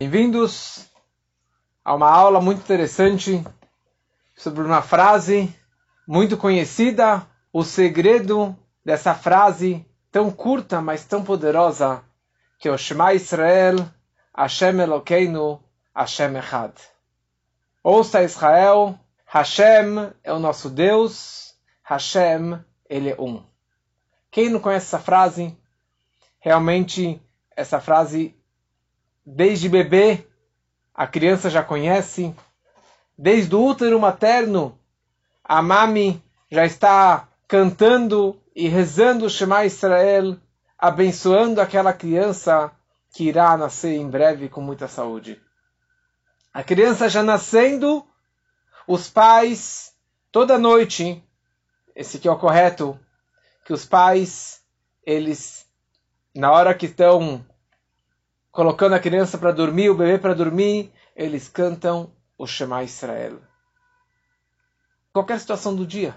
Bem-vindos a uma aula muito interessante sobre uma frase muito conhecida, o segredo dessa frase tão curta, mas tão poderosa, que é o Shema Israel, Hashem Elokeinu, Hashem Echad. Ouça Israel, Hashem é o nosso Deus, Hashem, ele é um. Quem não conhece essa frase, realmente essa frase desde bebê, a criança já conhece. Desde o útero materno, a mami já está cantando e rezando o Shema Israel, abençoando aquela criança que irá nascer em breve com muita saúde. A criança já nascendo, os pais, toda noite, esse que é o correto, que os pais, eles, na hora que estão colocando a criança para dormir, o bebê para dormir, eles cantam o Shema Israel. Qualquer situação do dia.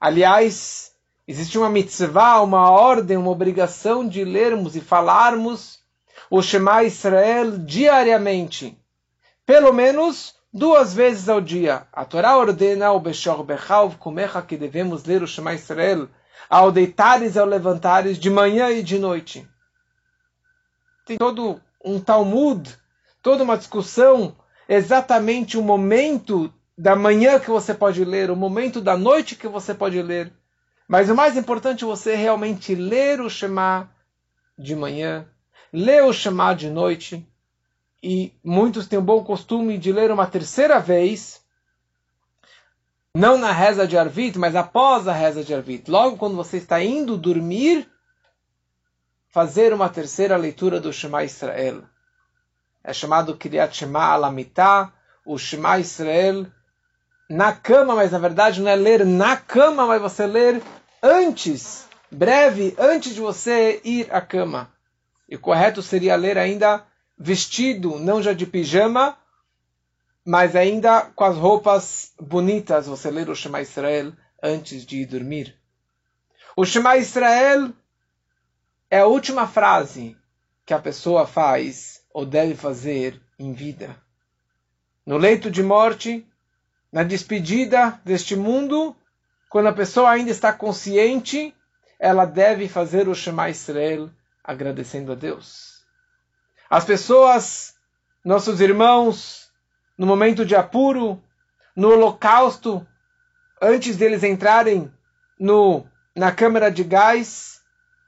Aliás, existe uma mitzvah, uma ordem, uma obrigação de lermos e falarmos o Shema Israel diariamente. Pelo menos duas vezes ao dia. A Torá ordena o Beshor Bechav Kumecha que devemos ler o Shema Israel ao deitares e ao levantares de manhã e de noite tem todo um Talmud, toda uma discussão, exatamente o momento da manhã que você pode ler, o momento da noite que você pode ler. Mas o mais importante é você realmente ler o Shema de manhã, ler o Shema de noite. E muitos têm o bom costume de ler uma terceira vez, não na reza de Arvit, mas após a reza de Arvit. Logo quando você está indo dormir, fazer uma terceira leitura do Shema Israel. É chamado Kriyat Shema Alamitá, o Shema Israel na cama, mas na verdade não é ler na cama, mas você ler antes, breve, antes de você ir à cama. E o correto seria ler ainda vestido, não já de pijama, mas ainda com as roupas bonitas, você ler o Shema Israel antes de ir dormir. O Shema Israel é a última frase que a pessoa faz ou deve fazer em vida. No leito de morte, na despedida deste mundo, quando a pessoa ainda está consciente, ela deve fazer o Shema Israel agradecendo a Deus. As pessoas, nossos irmãos, no momento de apuro, no holocausto, antes deles entrarem no, na câmara de gás,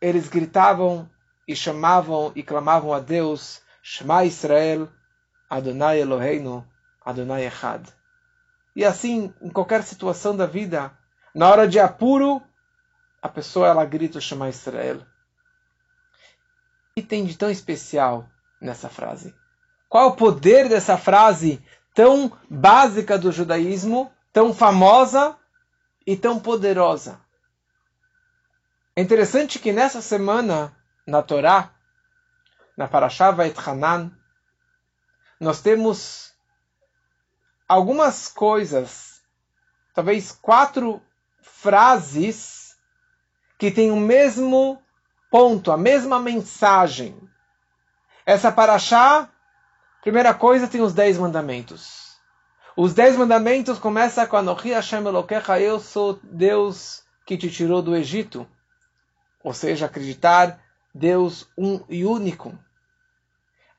eles gritavam e chamavam e clamavam a Deus, Shema Israel, Adonai Eloheinu, Adonai Echad. E assim, em qualquer situação da vida, na hora de apuro, a pessoa ela grita o Shema Israel. Que tem de tão especial nessa frase? Qual o poder dessa frase tão básica do judaísmo, tão famosa e tão poderosa? É interessante que nessa semana, na Torá, na Parashá Hanan, nós temos algumas coisas, talvez quatro frases que têm o mesmo ponto, a mesma mensagem. Essa Parashá, primeira coisa, tem os dez mandamentos. Os dez mandamentos começam com Anochi Hashem Elokecha, eu sou Deus que te tirou do Egito ou seja, acreditar Deus um e único.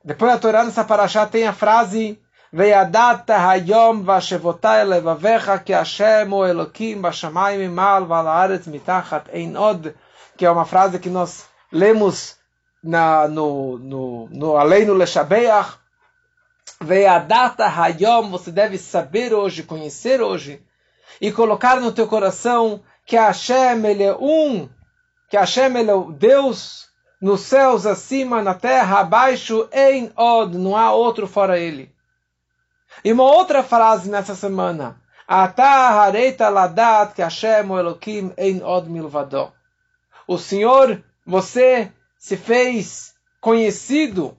Depois a Torá nessa paraxá tem a frase Ve'adata hayom vashevotai levavecha ki Hashem o Elokim bashamayim imal valaaretz mitachat ein od que é uma frase que nós lemos na, no, no, no Aleinu Leshabeach Ve'adata hayom você deve saber hoje, conhecer hoje e colocar no teu coração que Hashem ele é um que Hashem é o Deus nos céus acima, na terra abaixo, em od, não há outro fora ele. E uma outra frase nessa semana, ladat que od milvado. O Senhor, você se fez conhecido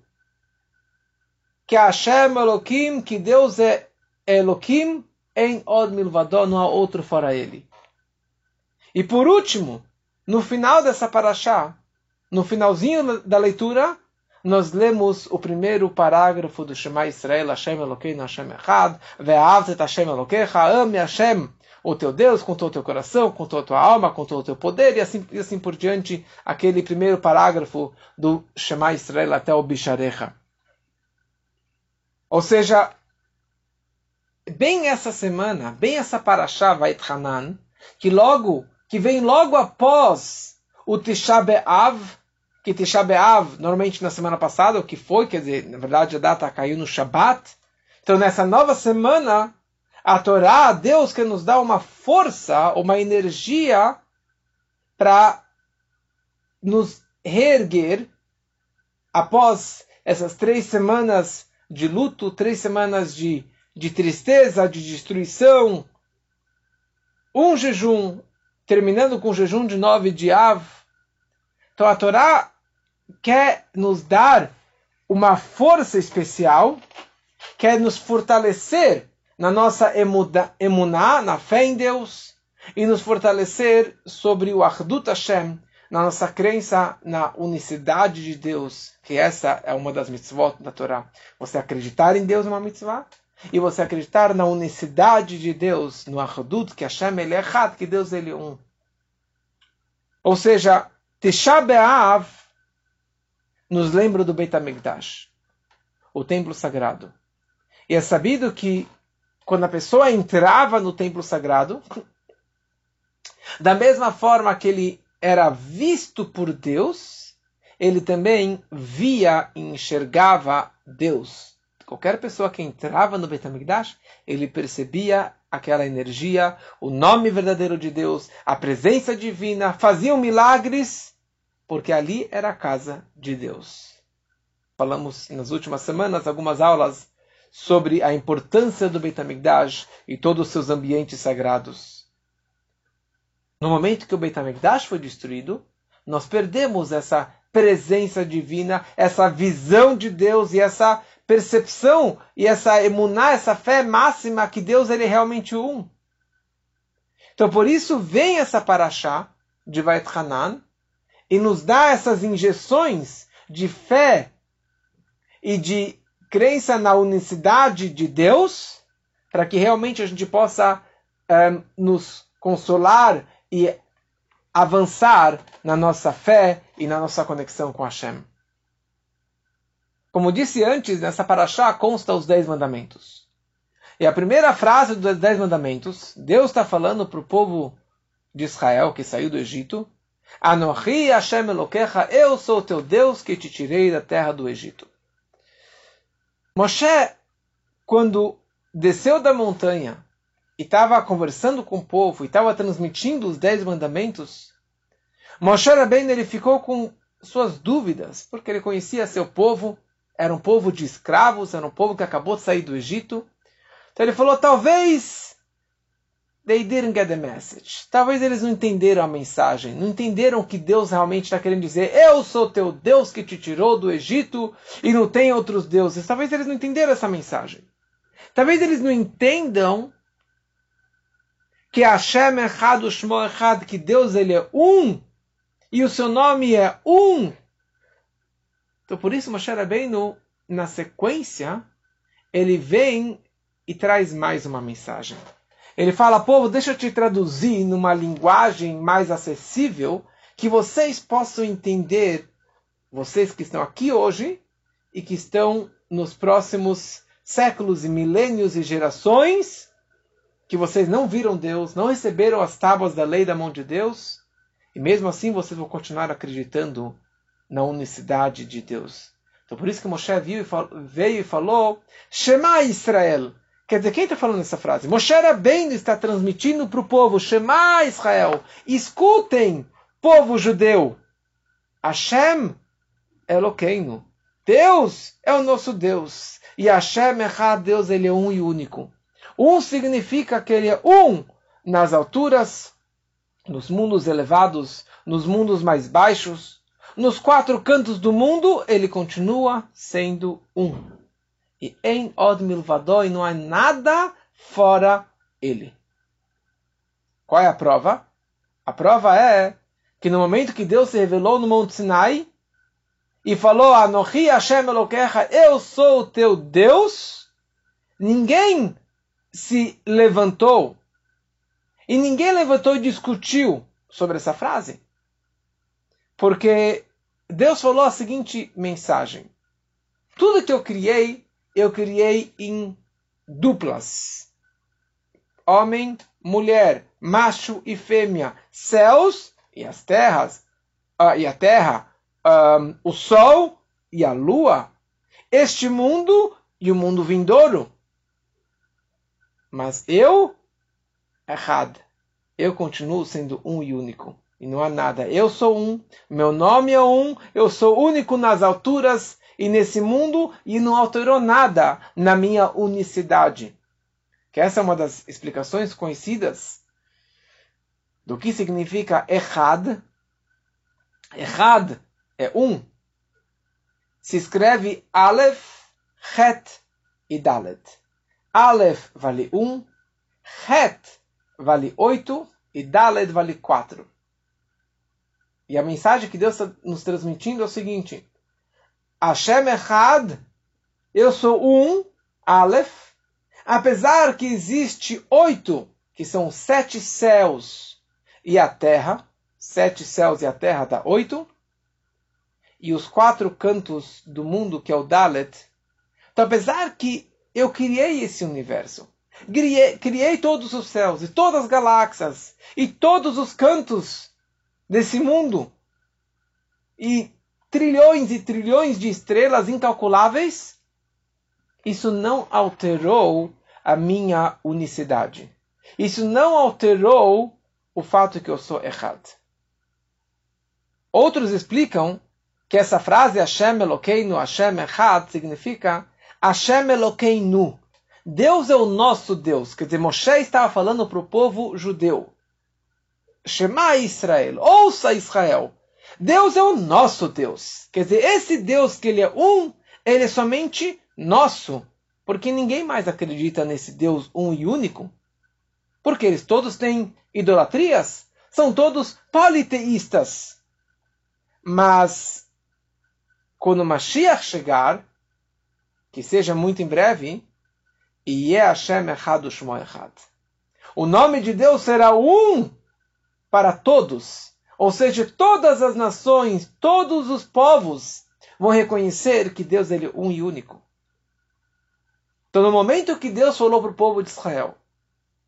que Hashem Elokim, que Deus é Elokim em od milvado, não há outro fora ele. E por último, no final dessa paraxá, no finalzinho da leitura, nós lemos o primeiro parágrafo do Shema Israel, Hashem Elokeinu Hashem Echad, Ve'avzet Hashem Elokecha, ame Hashem, o teu Deus, com todo o teu coração, com toda a tua alma, com todo o teu poder, e assim, e assim por diante, aquele primeiro parágrafo do Shema Israel até o Bisharecha. Ou seja, bem essa semana, bem essa Parashá Vait Hanan, que logo, que vem logo após o Tisha B'Av, que Tisha B'Av, normalmente na semana passada, o que foi, quer dizer, na verdade a data caiu no Shabat. Então nessa nova semana, a Torá, Deus quer nos dar uma força, uma energia para nos reerguer após essas três semanas de luto, três semanas de, de tristeza, de destruição, um jejum, terminando com o jejum de nove de Av. Então a Torá quer nos dar uma força especial, quer nos fortalecer na nossa emuná, na fé em Deus, e nos fortalecer sobre o Ardut Hashem, na nossa crença na unicidade de Deus, que essa é uma das mitzvot da Torá. Você acreditar em Deus é uma mitzvah, e você acreditar na unicidade de Deus, no Ardut, que Hashem ele é Had, que Deus ele é um. Ou seja, Tisha B'Av nos lembra do Beit HaMikdash, o templo sagrado. E é sabido que quando a pessoa entrava no templo sagrado, da mesma forma que ele era visto por Deus, ele também via e enxergava Deus. Qualquer pessoa que entrava no Beit ele percebia aquela energia, o nome verdadeiro de Deus, a presença divina, faziam milagres porque ali era a casa de Deus. Falamos nas últimas semanas algumas aulas sobre a importância do Beit e todos os seus ambientes sagrados. No momento que o Beit foi destruído, nós perdemos essa presença divina, essa visão de Deus e essa percepção e essa emuná, essa fé máxima que Deus ele é realmente um. Então por isso vem essa paraxá de Vait Hanan, e nos dá essas injeções de fé e de crença na unicidade de Deus, para que realmente a gente possa um, eh, nos consolar e avançar na nossa fé e na nossa conexão com Hashem. Como disse antes, nessa paraxá consta os Dez Mandamentos. E a primeira frase dos Dez Mandamentos, Deus está falando para o povo de Israel que saiu do Egito, Anohi Hashem Elokecha, eu sou teu Deus que te tirei da terra do Egito. Moshe, quando desceu da montanha e estava conversando com o povo e estava transmitindo os dez mandamentos, Moshe Rabbeinu ele ficou com suas dúvidas, porque ele conhecia seu povo, era um povo de escravos, era um povo que acabou de sair do Egito. Então ele falou, talvez they didn't get the message. Talvez eles não entenderam a mensagem, não entenderam o que Deus realmente está querendo dizer. Eu sou teu Deus que te tirou do Egito e não tem outros deuses. Talvez eles não entenderam essa mensagem. Talvez eles não entendam que Hashem Echad, Shmo Echad, que Deus ele é um e o seu nome é um. Então por isso Moshe Rabbeinu, na sequência, ele vem e traz mais uma mensagem. Ele fala, povo, deixa eu te traduzir numa linguagem mais acessível, que vocês possam entender, vocês que estão aqui hoje e que estão nos próximos séculos e milênios e gerações, que vocês não viram Deus, não receberam as tábuas da lei da mão de Deus, e mesmo assim vocês vão continuar acreditando na unicidade de Deus. Então por isso que Moshe veio e falou, Shema Israel, Quer dizer, quem está falando essa frase? Moshe Rabbeinu está transmitindo para o povo, Shema Israel, escutem, povo judeu, Hashem Eloqueino, Deus é o nosso Deus, e Hashem Echad, Deus ele é um e único. Um significa que ele é um nas alturas, nos mundos elevados, nos mundos mais baixos, nos quatro cantos do mundo, ele continua sendo um. E em od milvadó, e não há nada fora ele. Qual é a prova? A prova é que no momento que Deus se revelou no Monte Sinai, e falou: Anohi Hashem Elokecha, eu sou o teu Deus, ninguém se levantou e ninguém levantou e discutiu sobre essa frase. Porque Deus falou a seguinte mensagem: Tudo que eu criei, eu criei em duplas. Homem, mulher, macho e fêmea, céus e as terras, uh, e a terra, um, o sol e a lua, este mundo e o mundo vindouro. Mas eu, errado, eu continuo sendo um e único. E não há nada. Eu sou um, meu nome é um, eu sou único nas alturas e nesse mundo e não alterou nada na minha unicidade. Que essa é uma das explicações conhecidas do que significa errad. Errad é um. Se escreve Aleph, Het e Dalet. Aleph vale um, Het vale oito e Dalet vale quatro. E a mensagem que Deus está nos transmitindo é o seguinte: Hashem Echad, eu sou um, Aleph, apesar que existe oito, que são sete céus e a terra, sete céus e a terra dá oito, e os quatro cantos do mundo, que é o Dalet. Então, apesar que eu criei esse universo, criei, criei todos os céus e todas as galáxias e todos os cantos desse mundo, e trilhões e trilhões de estrelas incalculáveis, isso não alterou a minha unicidade. Isso não alterou o fato que eu sou errado. Outros explicam que essa frase Hashem Elokeinu, Hashem Echad, significa Hashem Elokeinu. Deus é o nosso Deus. Quer dizer, Moshe estava falando para o povo judeu. Shema Israel, ouça Israel. Deus é o nosso Deus. Quer dizer, esse Deus que ele é um, ele é somente nosso. Porque ninguém mais acredita nesse Deus um e único. Porque eles todos têm idolatrias, são todos politeístas. Mas quando Mashiach chegar, que seja muito em breve, e Hashem Echad. O nome de Deus será um para todos. Ou seja, todas as nações, todos os povos vão reconhecer que Deus ele é um e único. Então, no momento que Deus falou para o povo de Israel,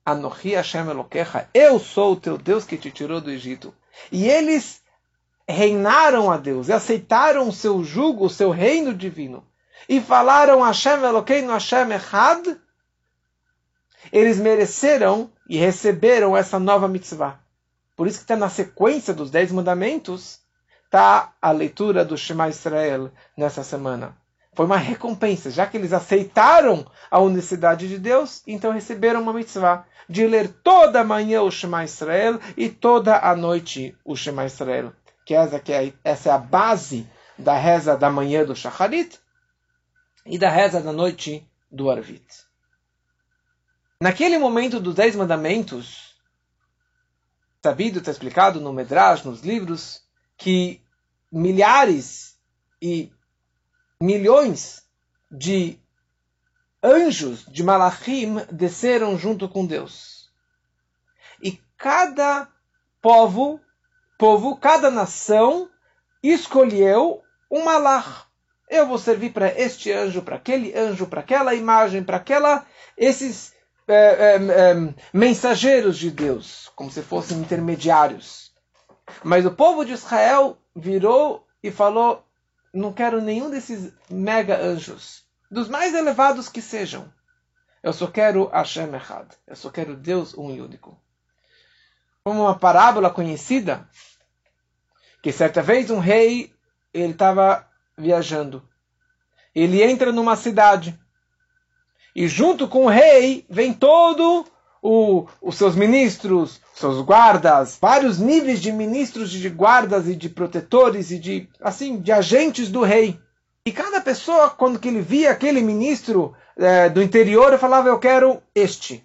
Anohi Hashem Elokecha, eu sou o teu Deus que te tirou do Egito. E eles reinaram a Deus e aceitaram o seu jugo, o seu reino divino, e falaram Hashem Elokeinu Hashem Echad, eles mereceram e receberam essa nova mitzvah. Por isso que está na sequência dos Dez Mandamentos, está a leitura do Shema Israel nessa semana. Foi uma recompensa, já que eles aceitaram a unicidade de Deus, então receberam uma mitzvah de ler toda manhã o Shema Israel e toda a noite o Shema Israel que essa, que é, essa é a base da reza da manhã do Shacharit e da reza da noite do Arvit. Naquele momento dos Dez Mandamentos, sabido, está explicado no Medrash, nos livros, que milhares e milhões de anjos de Malachim desceram junto com Deus. E cada povo povo, cada nação escolheu um malach. Eu vou servir para este anjo, para aquele anjo, para aquela imagem, para aquela esses é, é, é, mensageiros de Deus, como se fossem intermediários. Mas o povo de Israel virou e falou: não quero nenhum desses mega anjos, dos mais elevados que sejam. Eu só quero Hashem Echad. Eu só quero Deus um e único como uma parábola conhecida, que certa vez um rei ele estava viajando. Ele entra numa cidade e junto com o rei vem todo o, os seus ministros, os seus guardas, vários níveis de ministros, de guardas e de protetores e de assim de agentes do rei. E cada pessoa, quando que ele via aquele ministro é, do interior, falava: Eu quero este.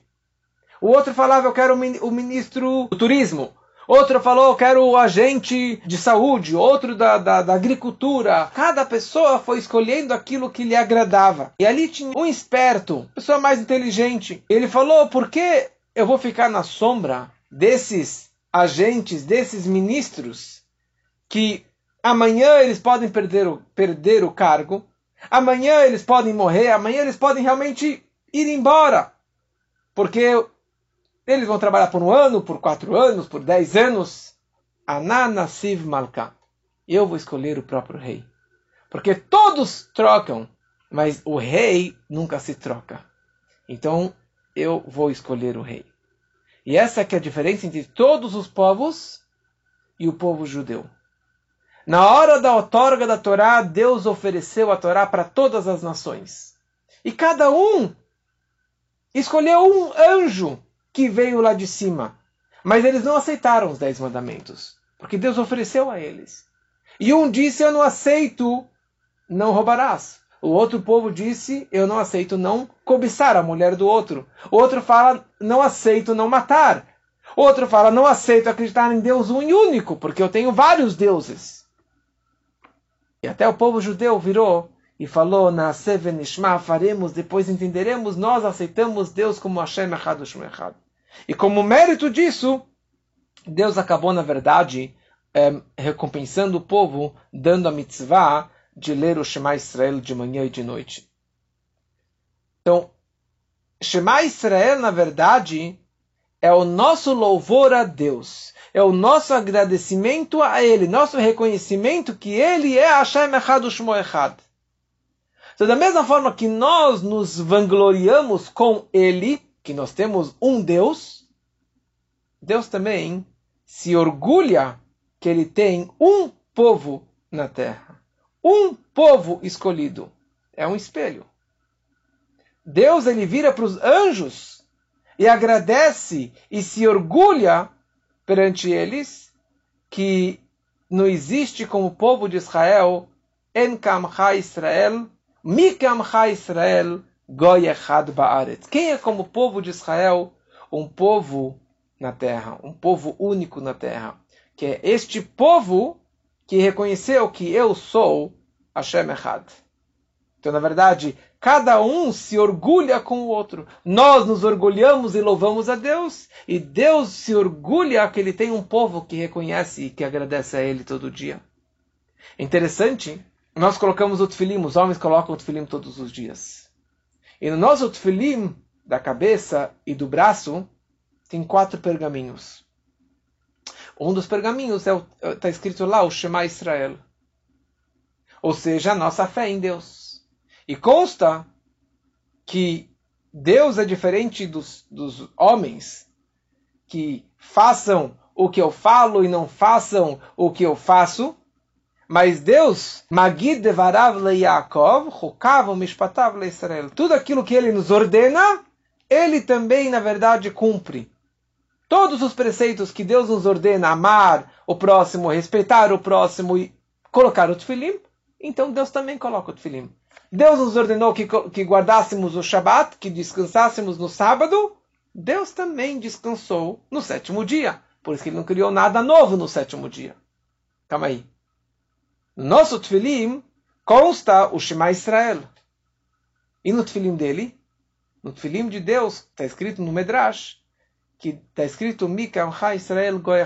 O outro falava, eu quero o ministro do turismo. Outro falou, quero agente de saúde, outro da, da, da, agricultura. Cada pessoa foi escolhendo aquilo que lhe agradava. E ali tinha um esperto, pessoa mais inteligente. Ele falou, por que eu vou ficar na sombra desses agentes, desses ministros, que amanhã eles podem perder o, perder o cargo, amanhã eles podem morrer, amanhã eles podem realmente ir embora. Porque eles vão trabalhar por um ano, por quatro anos, por dez anos. Ananasiv Malka. Eu vou escolher o próprio rei. Porque todos trocam, mas o rei nunca se troca. Então, eu vou escolher o rei. E essa é a diferença entre todos os povos e o povo judeu. Na hora da outorga da Torá, Deus ofereceu a Torá para todas as nações. E cada um escolheu um anjo que veio lá de cima. Mas eles não aceitaram os dez mandamentos, porque Deus ofereceu a eles. E um disse: Eu não aceito, não roubarás. O outro povo disse: Eu não aceito não cobiçar a mulher do outro. O outro fala: Não aceito não matar. O outro fala: Não aceito acreditar em Deus um e único, porque eu tenho vários deuses. E até o povo judeu virou e falou: Na Sevenishma faremos, depois entenderemos, nós aceitamos Deus como Hashem Echad Echad. E como mérito disso, Deus acabou, na verdade, é, recompensando o povo, dando a mitzvah de ler o Shema Israel de manhã e de noite. Então, Shema Israel, na verdade, é o nosso louvor a Deus. É o nosso agradecimento a Ele, nosso reconhecimento que Ele é Hashem Echad Ushmo Echad. Então, da mesma forma que nós nos vangloriamos com Ele, que nós temos um Deus, Deus também se orgulha que Ele tem um povo na terra um povo escolhido. É um espelho. Deus ele vira para os anjos e agradece e se orgulha perante eles que não existe como povo de Israel en kamcha Israel mi kamcha Israel goy echad ba'aretz. Quem é como povo de Israel um povo na terra, um povo único na terra, que é este povo que reconheceu que eu sou Hashem Echad. Então, na verdade, cada um se orgulha com o outro. Nós nos orgulhamos e louvamos a Deus, e Deus se orgulha que ele tem um povo que reconhece e que agradece a ele todo dia. Interessante, nós colocamos o tefilim, os homens colocam o tefilim todos os dias. E no nosso tefilim, da cabeça e do braço, tem quatro pergaminhos. Um dos pergaminhos está é, tá escrito lá, o Shema Israel. Ou seja, a nossa fé em Deus. E consta que Deus é diferente dos, dos homens que façam o que eu falo e não façam o que eu faço. Mas Deus, Magid devarav Yaakov, Israel. Tudo aquilo que Ele nos ordena, Ele também, na verdade, cumpre. Todos os preceitos que Deus nos ordena, amar o próximo, respeitar o próximo e colocar o tefilim, então Deus também coloca o tefilim. Deus nos ordenou que, que guardássemos o Shabat, que descansássemos no sábado. Deus também descansou no sétimo dia. Por isso que ele não criou nada novo no sétimo dia. Calma aí. No nosso tefilim consta o Shema Israel. E no tefilim dele, no tefilim de Deus, está escrito no Medrash, que está escrito Mikam Israel Goy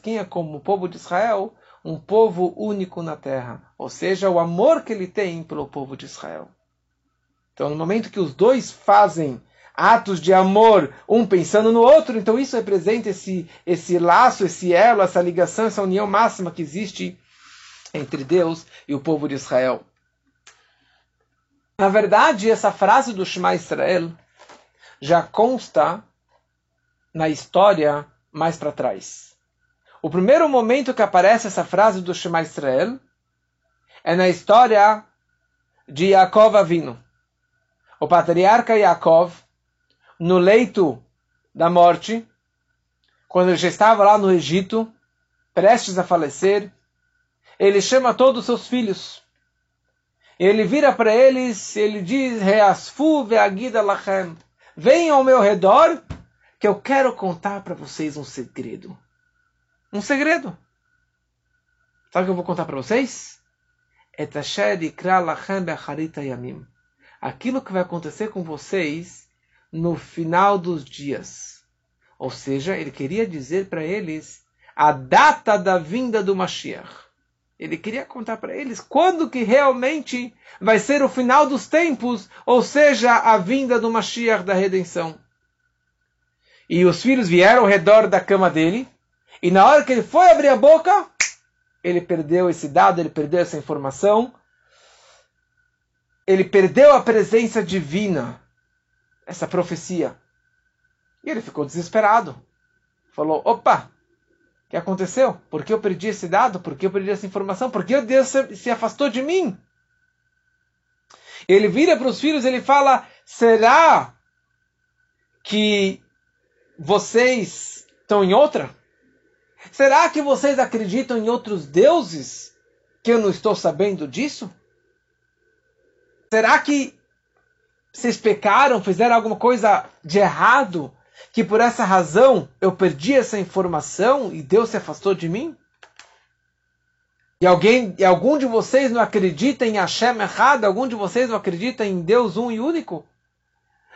Quem é como o povo de Israel um povo único na terra, ou seja, o amor que ele tem pelo povo de Israel. Então, no momento que os dois fazem atos de amor, um pensando no outro, então isso representa esse, esse laço, esse elo, essa ligação, essa união máxima que existe entre Deus e o povo de Israel. Na verdade, essa frase do Shema Israel já consta na história mais para trás. O primeiro momento que aparece essa frase do Shema Israel é na história de Yaakov Avino. O patriarca Yaakov, no leito da morte, quando ele já estava lá no Egito, prestes a falecer, ele chama todos os seus filhos. Ele vira para eles, ele diz: Reasfu ve'agida lachem. Venham ao meu redor, que eu quero contar para vocês um segredo. um segredo. Sabe o que eu vou contar para vocês? Aquilo que vai acontecer com vocês no final dos dias. Ou seja, ele queria dizer para eles a data da vinda do Mashiach. Ele queria contar para eles quando que realmente vai ser o final dos tempos, ou seja, a vinda do Mashiach da redenção. E os filhos vieram ao redor da cama dele, e na hora que ele foi abrir a boca, ele perdeu esse dado, ele perdeu essa informação, ele perdeu a presença divina, essa profecia. E ele ficou desesperado. Falou: opa, que aconteceu? Por que eu perdi esse dado? Por que eu perdi essa informação? Por que Deus se afastou de mim? Ele vira para os filhos, ele fala: será que vocês estão em outra? Será que vocês acreditam em outros deuses que eu não estou sabendo disso? Será que vocês pecaram, fizeram alguma coisa de errado, que por essa razão eu perdi essa informação e Deus se afastou de mim? E alguém, e algum de vocês não acredita em Hashem errado? Algum de vocês não acredita em Deus um e único?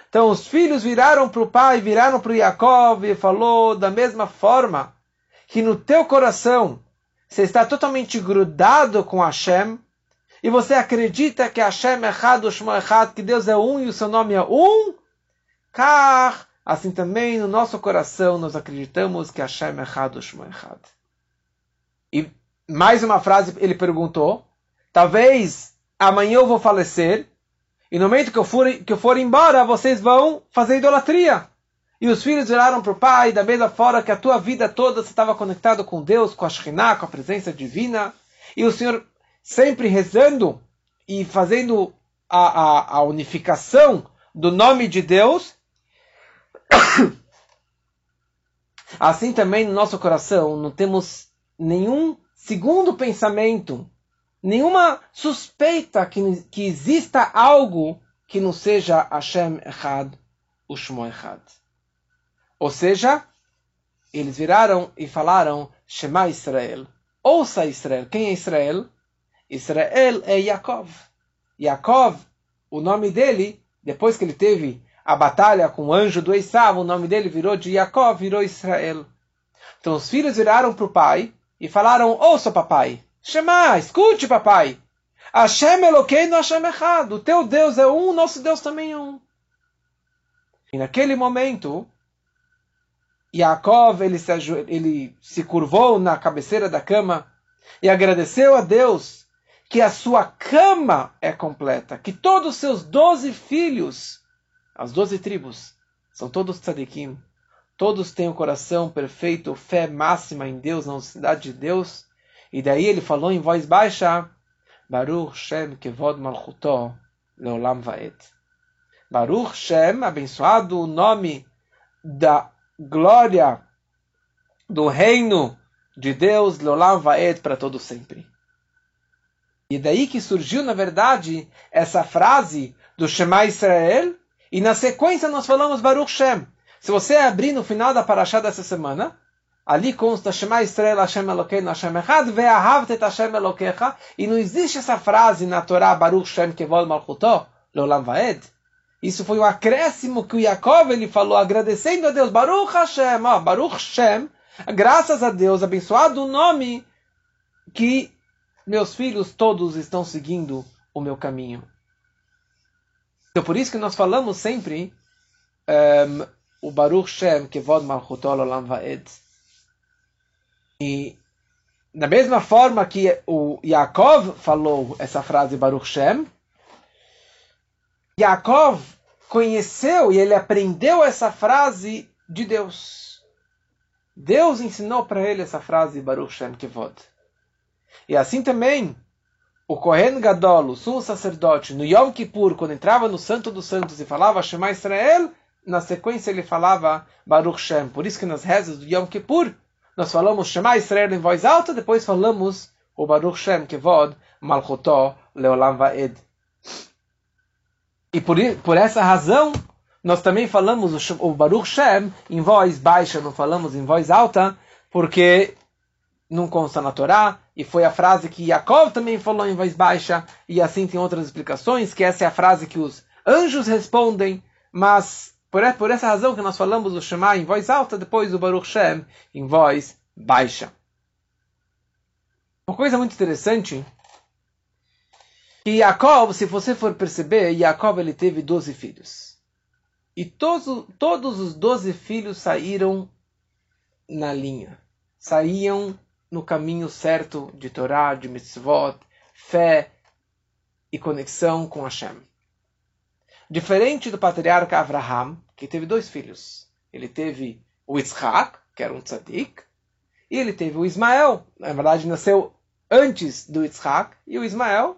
Então os filhos viraram para o pai, viraram para Yaakov e falou da mesma forma que no teu coração você está totalmente grudado com Hashem e você acredita que Hashem é errado, Shema errado, que Deus é um e o seu nome é um, Kar, assim também no nosso coração nós acreditamos que Hashem é errado, Shema errado. E mais uma frase ele perguntou, talvez amanhã eu vou falecer e no momento que eu for, que eu for embora vocês vão fazer idolatria. E os filhos viraram para o pai, da mesma forma que a tua vida toda você estava conectado com Deus, com a Shekhinah, com a presença divina. E o Senhor sempre rezando e fazendo a, a, a unificação do nome de Deus. Assim também no nosso coração não temos nenhum segundo pensamento, nenhuma suspeita que, que exista algo que não seja Hashem Echad, o Echad. Ou seja, eles viraram e falaram Shema Israel. Ouça Israel. Quem é Israel? Israel é Yaakov. Yaakov, o nome dele, depois que ele teve a batalha com o anjo do Esav, o nome dele virou de Yaakov, virou Israel. Então os filhos viraram para o pai e falaram, ouça papai, Shema, escute papai, Hashem Eloqueino Hashem Echad, o teu Deus é um, nosso Deus também é um. E naquele momento, Yaakov ele se, ele se curvou na cabeceira da cama e agradeceu a Deus que a sua cama é completa, que todos os seus doze filhos, as doze tribos, são todos tzadikim, todos têm o um coração perfeito, fé máxima em Deus, na unidade de Deus. E daí ele falou em voz baixa, Baruch Shem Kevod Malchuto Leolam Vaed. Baruch Shem, abençoado o nome da glória do reino de Deus, Lolam Vaed, para todo sempre. E daí que surgiu, na verdade, essa frase do Shema Israel, e na sequência nós falamos Baruch Shem. Se você abrir no final da paraxá dessa semana, ali consta Shema Israel Hashem Elokeinu Hashem Echad Ve'ahavtet Hashem Elokecha, e não existe essa frase na Torá Baruch Shem Kevol Malchuto, Lolam Vaed. Isso foi um acréscimo que o Yaakov ele falou, agradecendo a Deus. Baruch Hashem, ó, Baruch Hashem, graças a Deus, abençoado o nome que meus filhos todos estão seguindo o meu caminho. Então por isso que nós falamos sempre ehm, o Baruch Shem, que vod malchutol olam vaed. E da mesma forma que o Yaakov falou essa frase Baruch Shem, Yaakov conheceu e ele aprendeu essa frase de Deus. Deus ensinou para ele essa frase Baruch Shem Kevod. E assim também, o Kohen Gadol, o sumo sacerdote, no Yom Kippur, quando entrava no Santo dos Santos e falava Shema Israel, na sequência ele falava Baruch Shem. Por isso que nas rezas do Yom Kippur, nós falamos Shema Israel em voz alta, depois falamos o Baruch Shem Kevod Malchotó Leolam Vaed. E por, por essa razão, nós também falamos o, o Baruch Shem em voz baixa, não falamos em voz alta, porque não consta na Torá, e foi a frase que Yaakov também falou em voz baixa, e assim tem outras explicações, que essa é a frase que os anjos respondem, mas por, por essa razão que nós falamos o Shema em voz alta, depois o Baruch Shem em voz baixa. Uma coisa muito interessante, que Yaakov, se você for perceber, Yaakov ele teve 12 filhos. E todos, todos os 12 filhos saíram na linha. Saíam no caminho certo de Torá, de mitzvot, fé e conexão com Hashem. Diferente do patriarca Abraham, que teve dois filhos. Ele teve o Yitzhak, que era um tzadik, e ele teve o Ismael. Na verdade, nasceu antes do Yitzhak, e o Ismael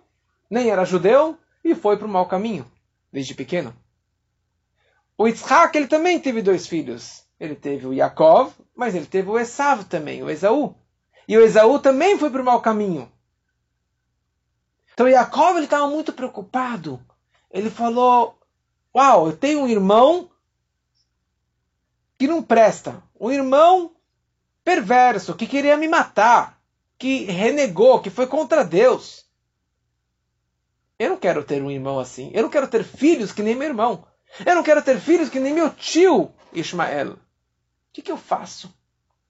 nem era judeu e foi para o mau caminho, desde pequeno. O Yitzhak, ele também teve dois filhos. Ele teve o Yaakov, mas ele teve o Esav também, o Esaú. E o Esaú também foi para o mau caminho. Então Yaakov estava muito preocupado. Ele falou: Uau, eu tenho um irmão que não presta. Um irmão perverso, que queria me matar, que renegou, que foi contra Deus. Eu não quero ter um irmão assim. Eu não quero ter filhos que nem meu irmão. Eu não quero ter filhos que nem meu tio Ismael. O que, que eu faço?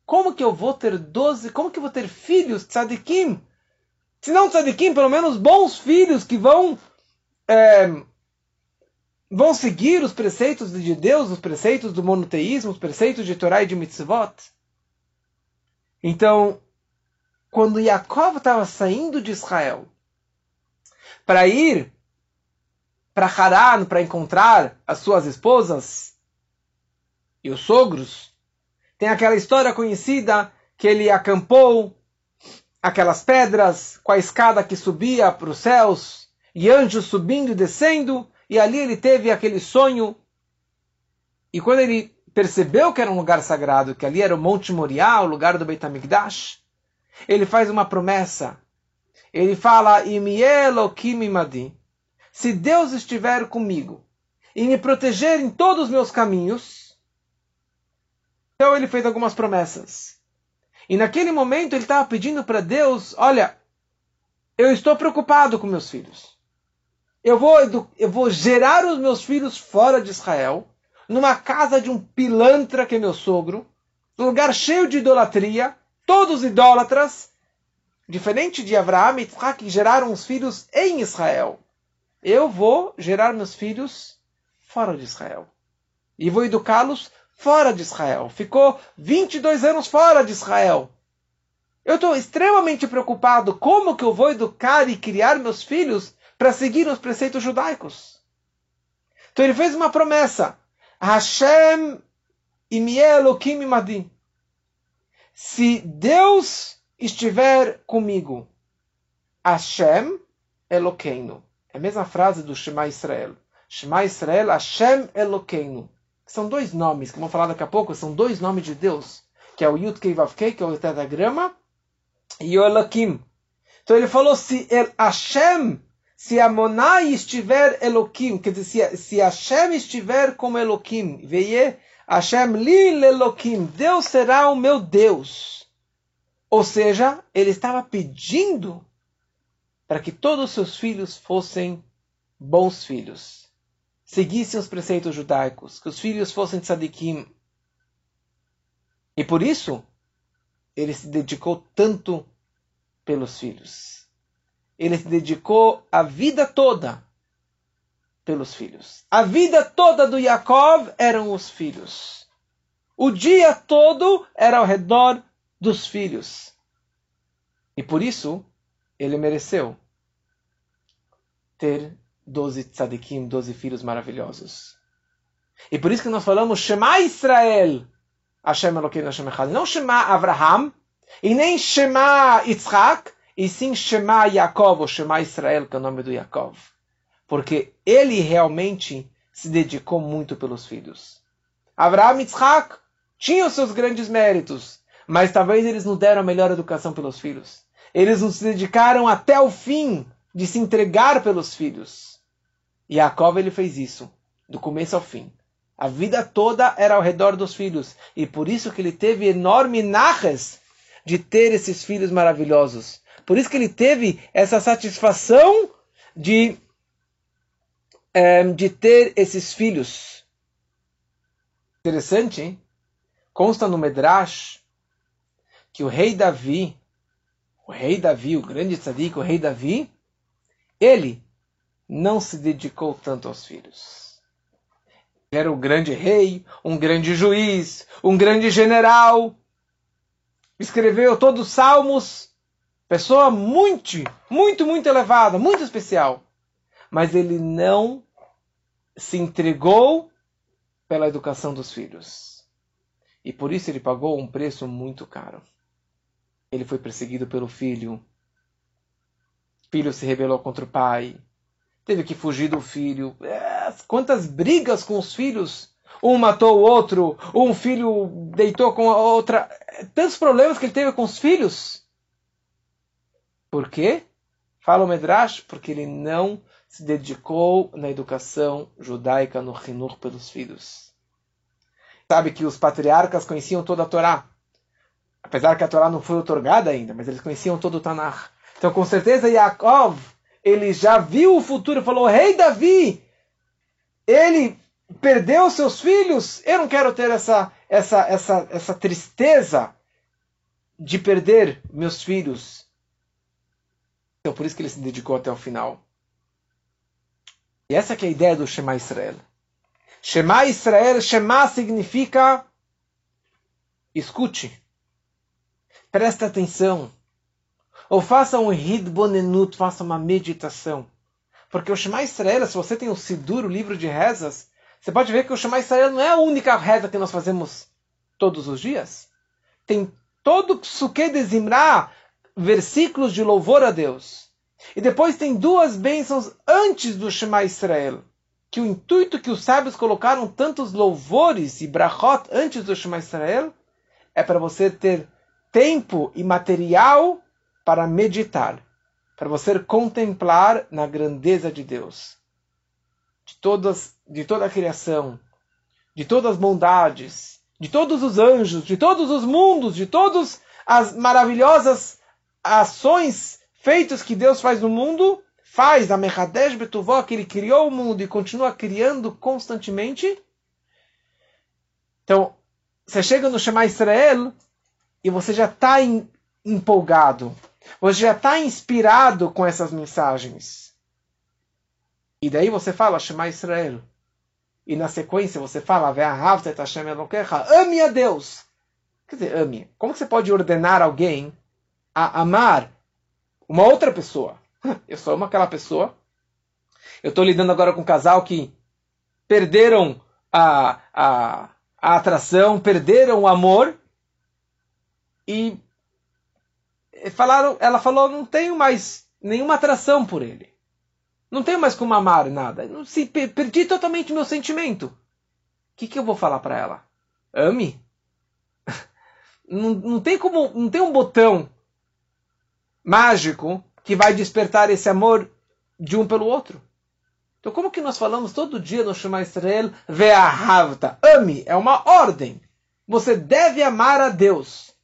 Como que eu vou ter doze? Como que eu vou ter filhos tzadikim? Se não tzadikim, pelo menos bons filhos que vão é, vão seguir os preceitos de Deus, os preceitos do monoteísmo, os preceitos de Torá e de mitzvot. Então, quando Yaakov estava saindo de Israel para ir para Haran para encontrar as suas esposas e os sogros, tem aquela história conhecida que ele acampou aquelas pedras com a escada que subia para os céus e anjos subindo e descendo, e ali ele teve aquele sonho. E quando ele percebeu que era um lugar sagrado, que ali era o Monte Moriá, o lugar do Beit HaMikdash, ele faz uma promessa. Ele fala: Se Deus estiver comigo e me proteger em todos os meus caminhos, então ele fez algumas promessas. E naquele momento ele estava pedindo para Deus: Olha, eu estou preocupado com meus filhos. Eu vou, eu vou gerar os meus filhos fora de Israel, numa casa de um pilantra que é meu sogro, num lugar cheio de idolatria, todos idólatras, diferente de Abraão e Isaac, que geraram os filhos em Israel. Eu vou gerar meus filhos fora de Israel. E vou educá-los fora de Israel. Ficou 22 anos fora de Israel. Eu estou extremamente preocupado como que eu vou educar e criar meus filhos para seguir os preceitos judaicos. Então ele fez uma promessa. Hashem Elohim imadi. Se Deus estiver comigo, Hashem Eloqueino. É a mesma frase do Shema Israel. Shema Israel, Hashem Eloqueino são dois nomes, que vamos falar daqui a pouco, são dois nomes de Deus, que é o Yud Kei que é o tetragrama, e o Elohim. Então ele falou, se El Hashem, se Amonai estiver Elohim, quer dizer, se, se Hashem estiver como Elohim, veie Hashem li Elohim, Deus será o meu Deus. Ou seja, ele estava pedindo para que todos os seus filhos fossem bons filhos seguissem os preceitos judaicos, que os filhos fossem tzadikim. E por isso, ele se dedicou tanto pelos filhos. Ele se dedicou a vida toda pelos filhos. A vida toda do Yaakov eram os filhos. O dia todo era ao redor dos filhos. E por isso, ele mereceu ter doze tzadikim, doze filhos maravilhosos. E por isso que nós falamos Shema Israel, Hashem Elokeinu Hashem Echad. Não Shema Avraham, e nem Shema Yitzhak, e sim Shema Yaakov, ou Shema Israel, que é o nome do Yaakov. Porque ele realmente se dedicou muito pelos filhos. Avraham e Yitzhak tinham seus grandes méritos, mas talvez eles não deram a melhor educação pelos filhos. Eles não se dedicaram até o fim de se entregar pelos filhos. E Yaakov ele fez isso, do começo ao fim. A vida toda era ao redor dos filhos. E por isso que ele teve enorme narres de ter esses filhos maravilhosos. Por isso que ele teve essa satisfação de, é, de ter esses filhos. Interessante, hein? Consta no Medrash que o rei Davi, o rei Davi, o grande tzadik, o rei Davi, ele não se dedicou tanto aos filhos. Ele era o grande rei, um grande juiz, um grande general. Escreveu todos os salmos. Pessoa muito, muito, muito elevada, muito especial. Mas ele não se entregou pela educação dos filhos. E por isso ele pagou um preço muito caro. Ele foi perseguido pelo filho. O filho se rebelou contra o pai teve que fugir do filho. É, quantas brigas com os filhos. Um matou o outro, um filho deitou com a outra. Tantos problemas que ele teve com os filhos. Por quê? Fala o Medrash, porque ele não se dedicou na educação judaica no Hinur pelos filhos. Sabe que os patriarcas conheciam toda a Torá. Apesar que a Torá não foi otorgada ainda, mas eles conheciam todo o Tanakh. Então, com certeza, Yaakov ele já viu o futuro e falou: Rei Davi, ele perdeu seus filhos, eu não quero ter essa, essa, essa, essa tristeza de perder meus filhos. Então, por isso que ele se dedicou até o final. E essa é a ideia do Shema Israel. Shema Israel, Shema significa escute, preste atenção, ou faça um Hidbonenut, faça uma meditação. Porque o Shema Israel, se você tem o Sidur, o livro de rezas, você pode ver que o Shema Israel não é a única reza que nós fazemos todos os dias. Tem todo o Psuke de Zimra, versículos de louvor a Deus. E depois tem duas bênçãos antes do Shema Israel. Que o intuito que os sábios colocaram tantos louvores e brachot antes do Shema Israel é para você ter tempo e material para meditar, para você contemplar na grandeza de Deus, de todas, de toda a criação, de todas as bondades, de todos os anjos, de todos os mundos, de todas as maravilhosas ações feitas que Deus faz no mundo, faz a Mechadesh Betuvó, que ele criou o mundo e continua criando constantemente. Então, você chega no Shema Israel e você já está empolgado, você já está inspirado com essas mensagens. E daí você fala Shema Israel. E na sequência você fala Ame a Deus. Quer dizer, ame. Como você pode ordenar alguém a amar uma outra pessoa? Eu só amo aquela pessoa. Eu estou lidando agora com um casal que perderam a, a, a atração, perderam o amor e falaram, ela falou, não tenho mais nenhuma atração por ele. Não tenho mais como amar nada. Se perdi totalmente meu sentimento. O que, que eu vou falar para ela? Ame? Não, não tem como, não tem um botão mágico que vai despertar esse amor de um pelo outro. Então, como que nós falamos todo dia no Shema Israel, Ve'ahavta, ame, é uma ordem. Você deve amar a Deus.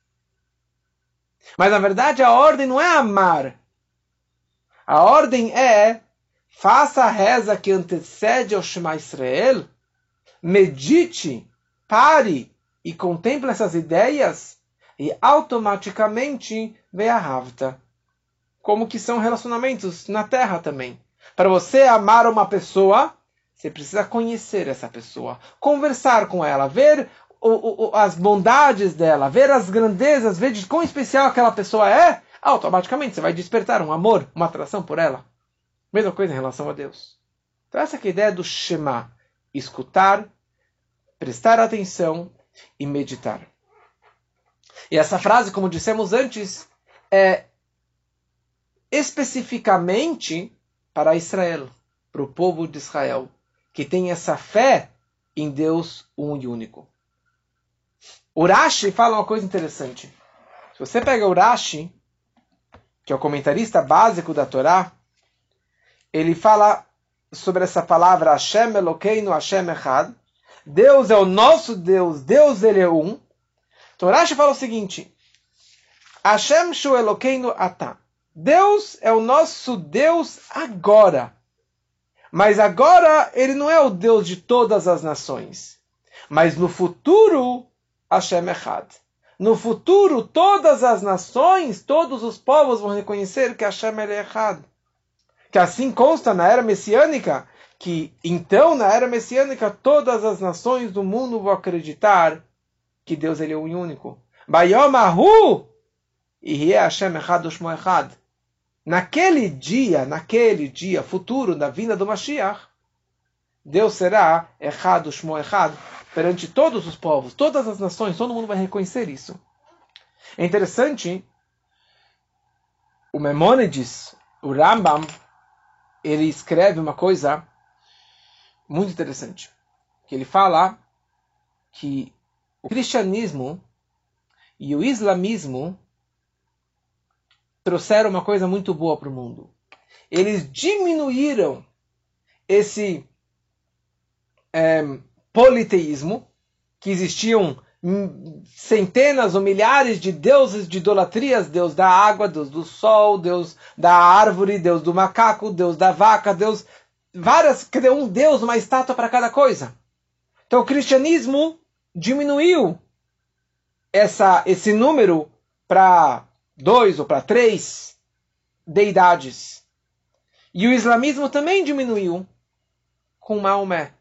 Mas na verdade a ordem não é amar. A ordem é faça a reza que antecede ao Shema Israel, medite, pare e contemple essas ideias e automaticamente vê a Havta. Como que são relacionamentos na Terra também. Para você amar uma pessoa, você precisa conhecer essa pessoa, conversar com ela, ver o, o, as bondades dela, ver as grandezas, ver de quão especial aquela pessoa é, automaticamente você vai despertar um amor, uma atração por ela. Mesma coisa em relação a Deus. Então essa é a ideia do Shema. Escutar, prestar atenção e meditar. E essa frase, como dissemos antes, é especificamente para Israel, para o povo de Israel, que tem essa fé em Deus um e único. Urashi fala uma coisa interessante. Se você pega Urashi, que é o comentarista básico da Torá, ele fala sobre essa palavra Hashem Elokeinu Hashem Echad. Deus é o nosso Deus, Deus ele é um. Então Urashi fala o seguinte, Hashem Shu Elokeinu Ata. Deus é o nosso Deus agora. Mas agora ele não é o Deus de todas as nações. Mas no futuro, Hashem Echad. No futuro, todas as nações, todos os povos vão reconhecer que Hashem é Echad. Que assim consta na era messiânica, que então, na era messiânica, todas as nações do mundo vão acreditar que Deus ele é o único. Bayomahu! E Hashem Echad Ushmo Echad naquele dia, naquele dia futuro da vinda do Mashiach, Deus será errado, Shmo errado, perante todos os povos, todas as nações, todo mundo vai reconhecer isso. É interessante, o Memônides, o Rambam, ele escreve uma coisa muito interessante, que ele fala que o cristianismo e o islamismo trouxeram uma coisa muito boa para o mundo. Eles diminuíram esse é, politeísmo, que existiam centenas ou milhares de deuses de idolatrias, Deus da água, Deus do sol, Deus da árvore, Deus do macaco, Deus da vaca, Deus várias, dizer, um Deus, uma estátua para cada coisa. Então o cristianismo diminuiu essa, esse número para dois ou para três deidades. E o islamismo também diminuiu com Maomé.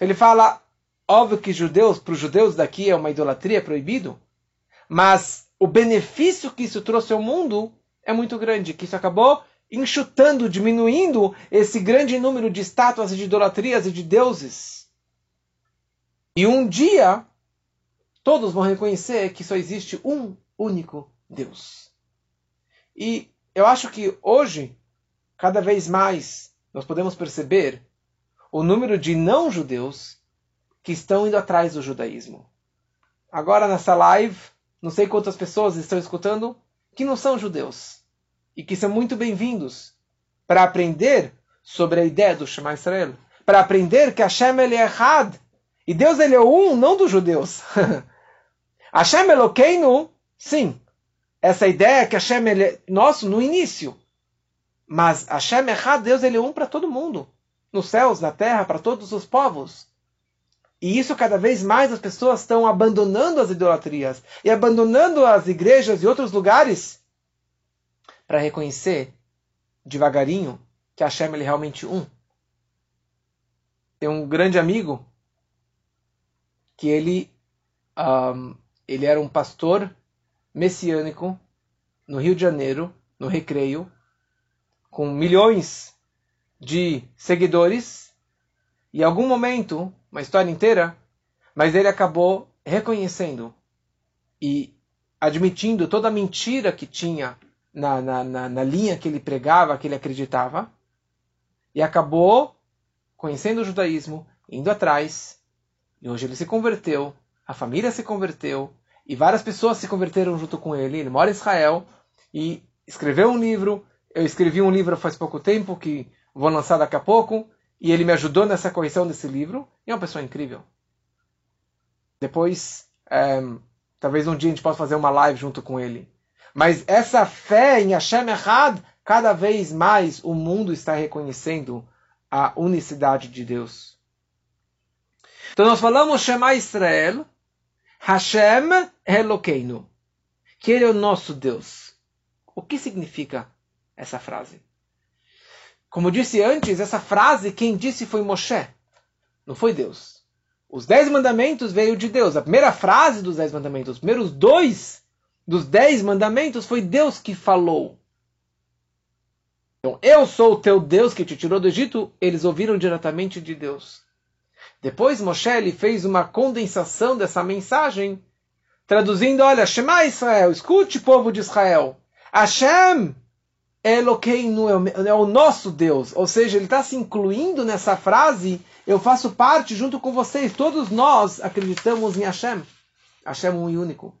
Então ele fala, óbvio que judeus, para os judeus daqui é uma idolatria proibido, mas o benefício que isso trouxe ao mundo é muito grande, que isso acabou enxutando, diminuindo esse grande número de estátuas e de idolatrias e de deuses. E um dia todos vão reconhecer que só existe um único Deus. E eu acho que hoje, cada vez mais, nós podemos perceber o número de não-judeus que estão indo atrás do judaísmo. Agora, nessa live, não sei quantas pessoas estão escutando que não são judeus e que são muito bem-vindos para aprender sobre a ideia do Shema Israel, para aprender que Hashem ele é errado e Deus ele é um, não dos judeus. Hashem Elokeinu, sim, essa ideia que Hashem é nosso no início. Mas Hashem é Deus ele é um para todo mundo. Nos céus, na terra, para todos os povos. E isso cada vez mais as pessoas estão abandonando as idolatrias e abandonando as igrejas e outros lugares para reconhecer devagarinho que Hashem ele é realmente um. Tem um grande amigo que ele um, ele era um pastor messiânico no Rio de Janeiro, no Recreio, com milhões de seguidores, e em algum momento, uma história inteira, mas ele acabou reconhecendo e admitindo toda a mentira que tinha na, na, na, na linha que ele pregava, que ele acreditava, e acabou conhecendo o judaísmo, indo atrás, e hoje ele se converteu, a família se converteu, e várias pessoas se converteram junto com ele. Ele mora em Israel e escreveu um livro. Eu escrevi um livro faz pouco tempo que vou lançar daqui a pouco. E ele me ajudou nessa correção desse livro. E é uma pessoa incrível. Depois, é, talvez um dia a gente possa fazer uma live junto com ele. Mas essa fé em Hashem Echad, cada vez mais o mundo está reconhecendo a unicidade de Deus. Então nós falamos Shema Israel, Hashem Elokeinu. Que Ele é o nosso Deus. O que significa essa frase? Como disse antes, essa frase quem disse foi Moshe, não foi Deus. Os dez mandamentos veio de Deus. A primeira frase dos dez mandamentos, os primeiros dois dos dez mandamentos foi Deus que falou. Então, eu sou o teu Deus que te tirou do Egito, eles ouviram diretamente de Deus. Depois Moshe fez uma condensação dessa mensagem, traduzindo, olha, Shema Israel, escute povo de Israel, Hashem Elokeinu é o nosso Deus, ou seja, ele está se incluindo nessa frase, eu faço parte junto com vocês, todos nós acreditamos em Hashem, Hashem um e único.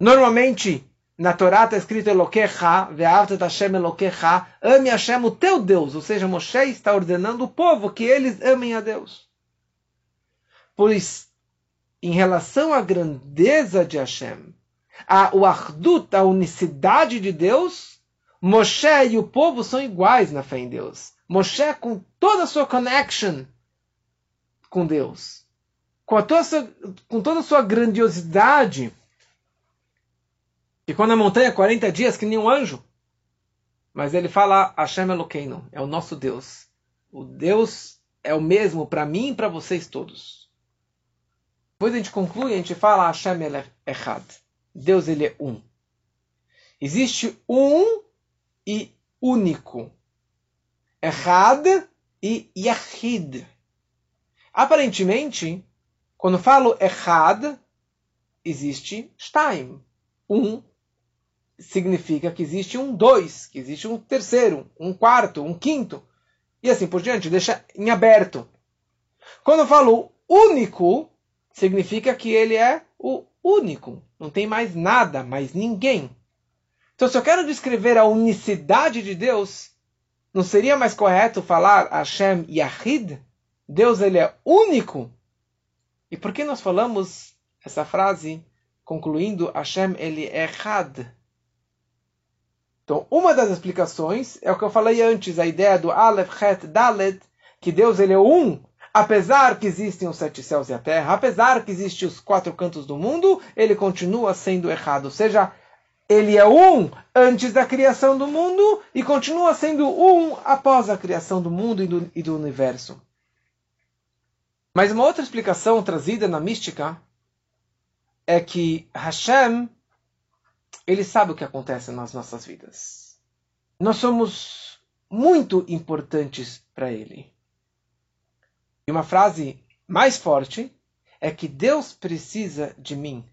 Normalmente, na Torá está escrito Eloquecha, Ve'avtet Hashem Eloquecha, ame Hashem o teu Deus. Ou seja, Moshe está ordenando o povo que eles amem a Deus. Pois, em relação à grandeza de Hashem, a, o Ardut, a unicidade de Deus, Moshe e o povo são iguais na fé em Deus. Moshe com toda a sua connection com Deus, com, toda, sua, com toda a sua grandiosidade, ficou na montanha 40 dias que nem um anjo, mas ele fala Hashem Elokeinu, é o nosso Deus. O Deus é o mesmo para mim e para vocês todos. Depois a gente conclui, a gente fala Hashem Echad. Deus ele é um. Existe um e único. Echad e Yahid. Aparentemente, quando falo Echad, existe Shtaim. Um significa que existe um dois, que existe um terceiro, um quarto, um quinto. E assim por diante, deixa em aberto. Quando falo único, significa que ele é o único. Não tem mais nada, mais ninguém. Então, se eu quero descrever a unicidade de Deus, não seria mais correto falar Hashem Yahid? Deus ele é único? E por que nós falamos essa frase concluindo Hashem ele é Had? Então, uma das explicações é o que eu falei antes, a ideia do Aleph, Het, Dalet, que Deus ele é um, apesar que existem os sete céus e a terra, apesar que existem os quatro cantos do mundo, ele continua sendo errado. Ou seja, ele é um antes da criação do mundo e continua sendo um após a criação do mundo e do, e do universo. Mas uma outra explicação trazida na mística é que Hashem ele sabe o que acontece nas nossas vidas. Nós somos muito importantes para Ele. E uma frase mais forte é que Deus precisa de mim.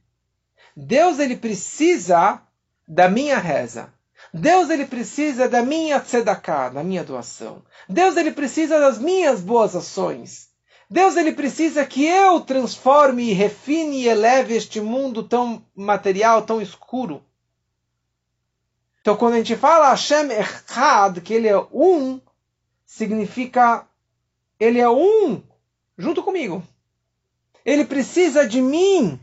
Deus ele precisa da minha reza. Deus ele precisa da minha tzedakah, da minha doação. Deus ele precisa das minhas boas ações. Deus ele precisa que eu transforme, refine e eleve este mundo tão material, tão escuro. Então, quando a gente fala Hashem Echad, que ele é um, significa ele é um junto comigo. Ele precisa de mim.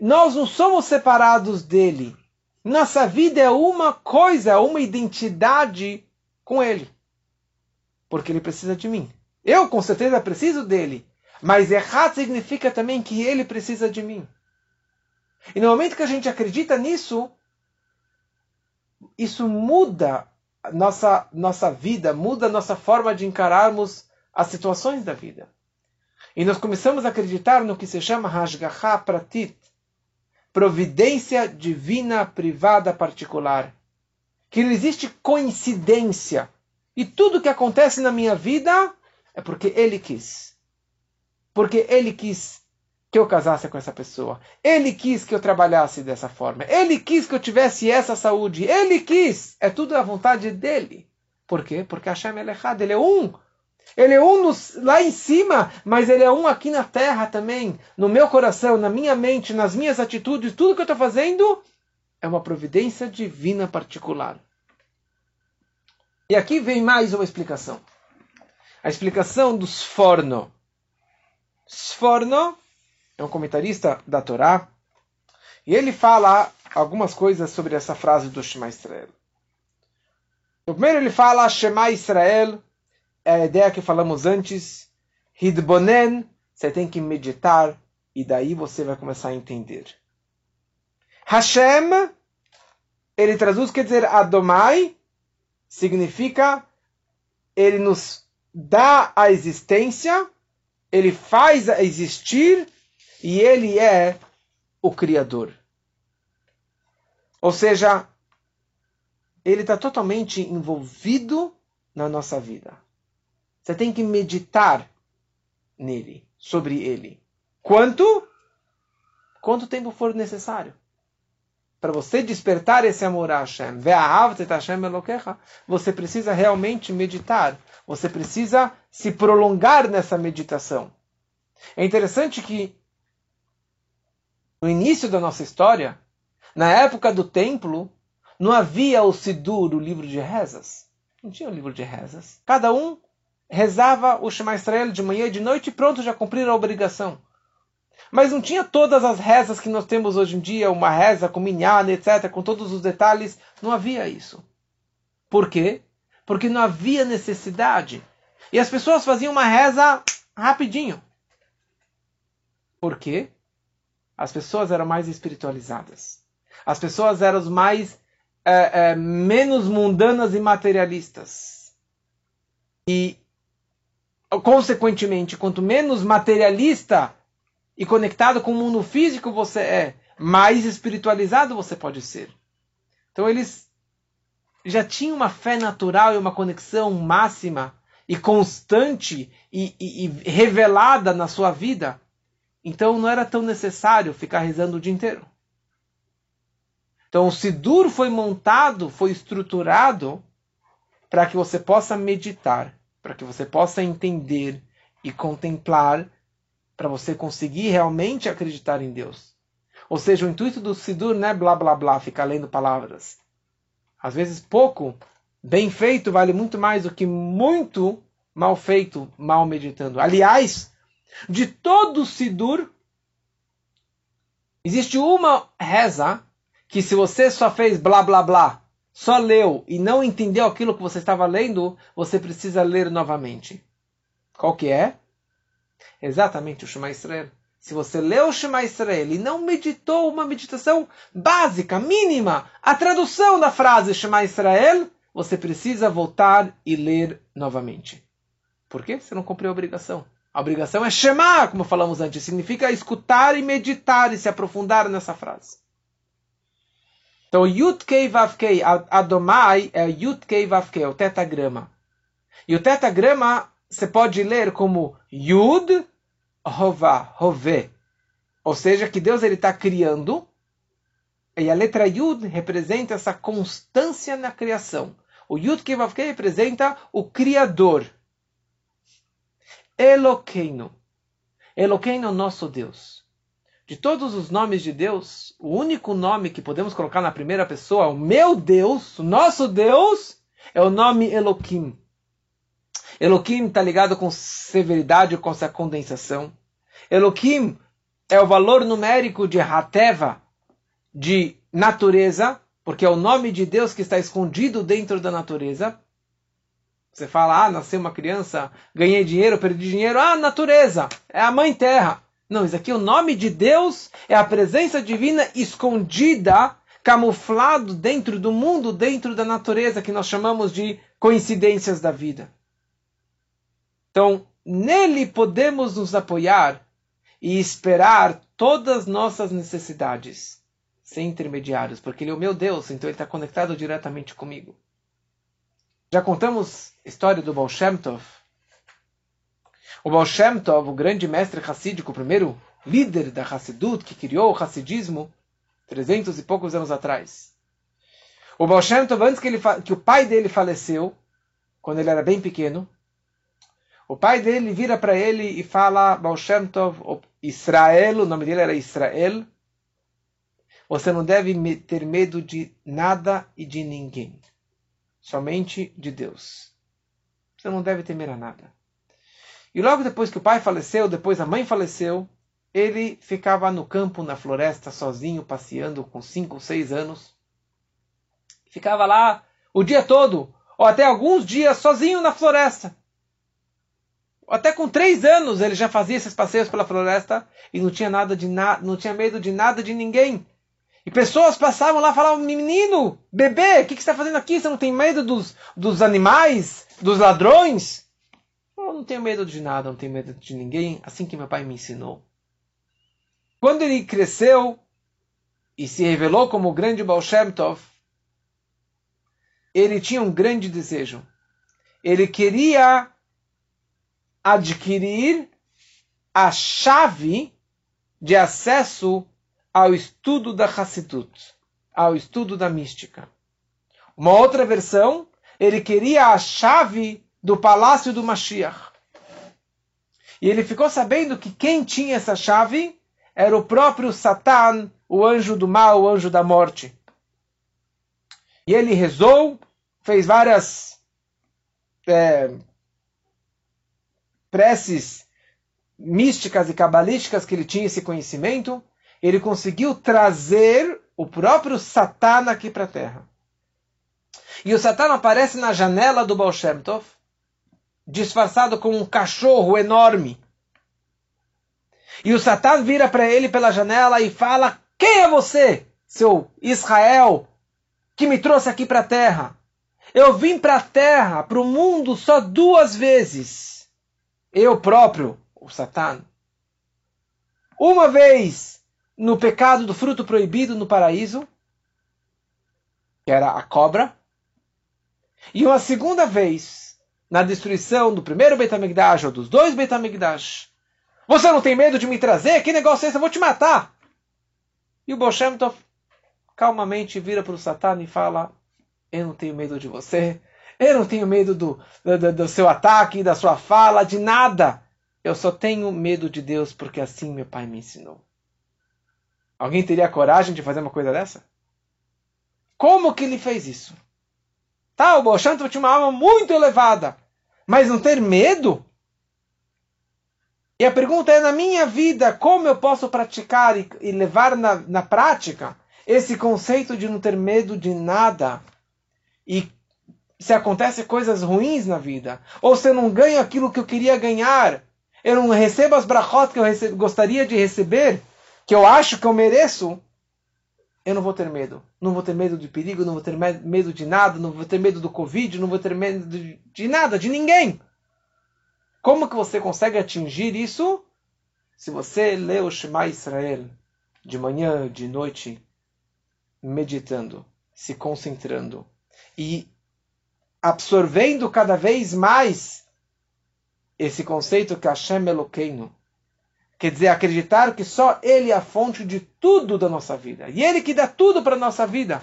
Nós não somos separados dele. Nossa vida é uma coisa, uma identidade com ele. Porque ele precisa de mim. Eu, com certeza, preciso dele. Mas Echad significa também que ele precisa de mim. E no momento que a gente acredita nisso, isso muda nossa, nossa vida, muda nossa forma de encararmos as situações da vida. E nós começamos a acreditar no que se chama Hashgacha Pratit, providência divina privada particular. Que não existe coincidência. E tudo que acontece na minha vida é porque ele quis. Porque ele quis que eu casasse com essa pessoa. Ele quis que eu trabalhasse dessa forma. Ele quis que eu tivesse essa saúde. Ele quis. É tudo a vontade dele. Por quê? Porque Hashem é errado. Ele é um. Ele é um lá em cima, mas ele é um aqui na terra também. No meu coração, na minha mente, nas minhas atitudes. Tudo que eu estou fazendo é uma providência divina particular. E aqui vem mais uma explicação. A explicação do Sforno. Sforno é um comentarista da Torá, e ele fala algumas coisas sobre essa frase do Shema Israel. Primeiro ele fala Shema Israel, é a ideia que falamos antes, Hidbonen, você tem que meditar, e daí você vai começar a entender. Hashem, ele traduz, quer dizer, Adomai, significa ele nos dá a existência, ele faz existir e ele é o Criador. Ou seja, ele está totalmente envolvido na nossa vida. Você tem que meditar nele, sobre ele. Quanto? Quanto tempo for necessário. Para você despertar esse amor a Hashem, você precisa realmente meditar. Você precisa se prolongar nessa meditação. É interessante que no início da nossa história, na época do templo, não havia o Sidur, o livro de rezas. Não tinha o livro de rezas. Cada um rezava o Shema Israel de manhã e de noite pronto, já cumpriram a obrigação. mas não tinha todas as rezas que nós temos hoje em dia, uma reza com minhana, etc., com todos os detalhes. Não havia isso. Por quê? Porque não havia necessidade. E as pessoas faziam uma reza rapidinho. Por quê? As pessoas eram mais espiritualizadas. As pessoas eram mais é, é, menos mundanas e materialistas. E, consequentemente, quanto menos materialista e conectado com o mundo físico você é, mais espiritualizado você pode ser. Então eles já tinham uma fé natural e uma conexão máxima e constante e, e, e revelada na sua vida. Então não era tão necessário ficar rezando o dia inteiro. Então o Sidur foi montado, foi estruturado para que você possa meditar, para que você possa entender e contemplar para você conseguir realmente acreditar em Deus. Ou seja, o intuito do Sidur não é blá blá blá, ficar lendo palavras. Às vezes pouco, bem feito, vale muito mais do que muito mal feito, mal meditando. Aliás, de todo o Sidur, existe uma reza que se você só fez blá blá blá, só leu e não entendeu aquilo que você estava lendo, você precisa ler novamente. Qual que é? Exatamente o Shema Israel. Se você leu o Shema Israel e não meditou uma meditação básica, mínima, a tradução da frase Shema Israel, você precisa voltar e ler novamente. Por quê? Você não cumpriu a obrigação. A obrigação é Shema, como falamos antes, significa escutar e meditar e se aprofundar nessa frase. Então, Yud Kei Vav Kei, Adomai é Yud Kei Vav Kei, é o tetagrama. E o tetagrama você pode ler como Yud Rová, Rové. Ou seja, que Deus está criando, e a letra Yud representa essa constância na criação. O Yud Kevavke representa o Criador. Eloqueino. Eloqueino, nosso Deus. De todos os nomes de Deus, o único nome que podemos colocar na primeira pessoa, o meu Deus, o nosso Deus, é o nome Eloquim. Elohim está ligado com severidade, com essa condensação. Elohim é o valor numérico de Hateva, de natureza, porque é o nome de Deus que está escondido dentro da natureza. Você fala, ah, nasceu uma criança, ganhei dinheiro, perdi dinheiro. Ah, natureza, é a mãe terra. Não, isso aqui, o nome de Deus é a presença divina escondida, camuflado dentro do mundo, dentro da natureza, que nós chamamos de coincidências da vida. Então, nele podemos nos apoiar e esperar todas as nossas necessidades, sem intermediários, porque ele é o meu Deus, então ele está conectado diretamente comigo. Já contamos a história do Baal Shem Tov. O Baal Shem Tov, o grande mestre hassídico, o primeiro líder da Hassidut, que criou o hassidismo, trezentos e poucos anos atrás. O Baal Shem Tov, antes que, ele, que o pai dele faleceu, quando ele era bem pequeno, o pai dele vira para ele e fala, Baal Shem Tov, Israel, o nome dele era Israel, você não deve ter medo de nada e de ninguém, somente de Deus. Você não deve temer a nada. E logo depois que o pai faleceu, depois a mãe faleceu, ele ficava no campo, na floresta, sozinho, passeando com cinco, seis anos. Ficava lá o dia todo, ou até alguns dias, sozinho na floresta. Até com três anos ele já fazia esses passeios pela floresta e não tinha nada de não tinha medo de nada de ninguém. E pessoas passavam lá e falavam: Menino, bebê, o que, que você está fazendo aqui? Você não tem medo dos, dos animais, dos ladrões? Eu não tenho medo de nada, não tenho medo de ninguém, assim que meu pai me ensinou. Quando ele cresceu e se revelou como o grande Baal Shem Tov, ele tinha um grande desejo. Ele queria adquirir a chave de acesso ao estudo da Hassidut, ao estudo da mística. Uma outra versão, ele queria a chave do palácio do Mashiach. E ele ficou sabendo que quem tinha essa chave era o próprio Satan, o anjo do mal, o anjo da morte. E ele rezou, fez várias é, preces místicas e cabalísticas que ele tinha esse conhecimento, ele conseguiu trazer o próprio Satã aqui para a Terra. E o Satã aparece na janela do Baal Shem Tov, disfarçado como um cachorro enorme. E o Satã vira para ele pela janela e fala: Quem é você, seu Israel, que me trouxe aqui para a terra? Eu vim para a terra, para o mundo, só duas vezes. Eu próprio, o Satã. Uma vez no pecado do fruto proibido no paraíso, que era a cobra. E uma segunda vez na destruição do primeiro Betamigdash ou dos dois Betamigdash. Você não tem medo de me trazer? Que negócio é esse? Eu vou te matar. E o Boshem calmamente vira para o Satã e fala: Eu não tenho medo de você. Eu não tenho medo do, do, do seu ataque, da sua fala, de nada. Eu só tenho medo de Deus porque assim meu pai me ensinou. Alguém teria coragem de fazer uma coisa dessa? Como que ele fez isso? Tá, o Bolshanto tinha uma alma muito elevada, mas não ter medo? E a pergunta é, na minha vida, como eu posso praticar e, e levar na, na prática esse conceito de não ter medo de nada? E se acontecem coisas ruins na vida, ou se eu não ganho aquilo que eu queria ganhar, eu não recebo as brachot que eu gostaria de receber, que eu acho que eu mereço, eu não vou ter medo. Não vou ter medo de perigo, não vou ter medo de nada, não vou ter medo do Covid, não vou ter medo de, nada, de ninguém. Como que você consegue atingir isso? Se você lê o Shema Israel de manhã, de noite, meditando, se concentrando e absorvendo cada vez mais esse conceito que Hashem Eloqueino, Quer dizer, acreditar que só Ele é a fonte de tudo da nossa vida. E Ele que dá tudo para a nossa vida.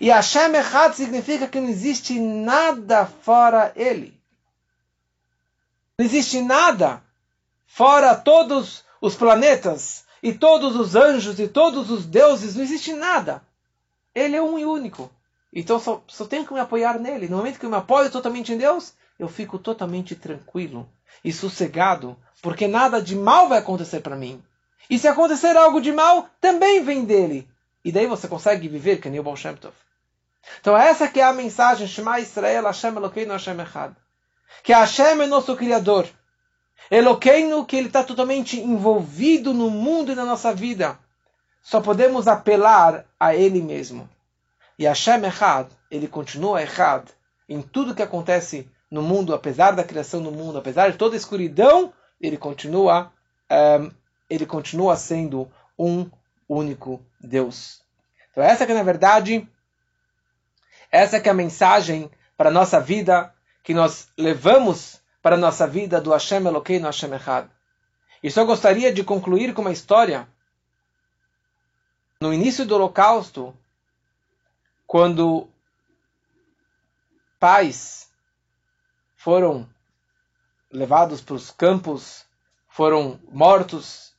E Hashem Echad significa que não existe nada fora Ele. Não existe nada fora todos os planetas e todos os anjos e todos os deuses. Não existe nada. Ele é um e único. Então só, só tenho que me apoiar nele. No momento que eu me apoio totalmente em Deus, eu fico totalmente tranquilo e sossegado, porque nada de mal vai acontecer para mim. E se acontecer algo de mal, também vem dele. E daí você consegue viver que nem o Shem Tov. Então essa que é a mensagem Shema Israel Hashem Elokeinu Hashem Echad. Que Hashem é nosso Criador. Elokeinu que ele está totalmente envolvido no mundo e na nossa vida. Só podemos apelar a ele mesmo. E Hashem Echad, ele continua Echad em tudo que acontece no mundo, apesar da criação do mundo, apesar de toda a escuridão, ele continua, um, ehm, ele continua sendo um único Deus. Então essa que é, na verdade, essa que é a mensagem para a nossa vida, que nós levamos para a nossa vida do Hashem Elokeinu Hashem Echad. E só gostaria de concluir com uma história. No início do Holocausto, quando pais foram levados para os campos, foram mortos.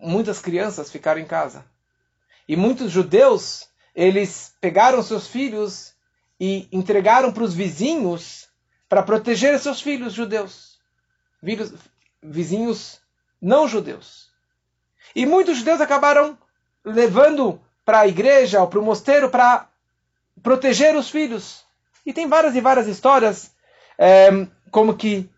Muitas crianças ficaram em casa. E muitos judeus, eles pegaram seus filhos e entregaram para os vizinhos para proteger seus filhos judeus. Vizinhos não judeus. E muitos judeus acabaram levando para a igreja ou para o mosteiro para proteger os filhos. E tem várias e várias histórias é, como que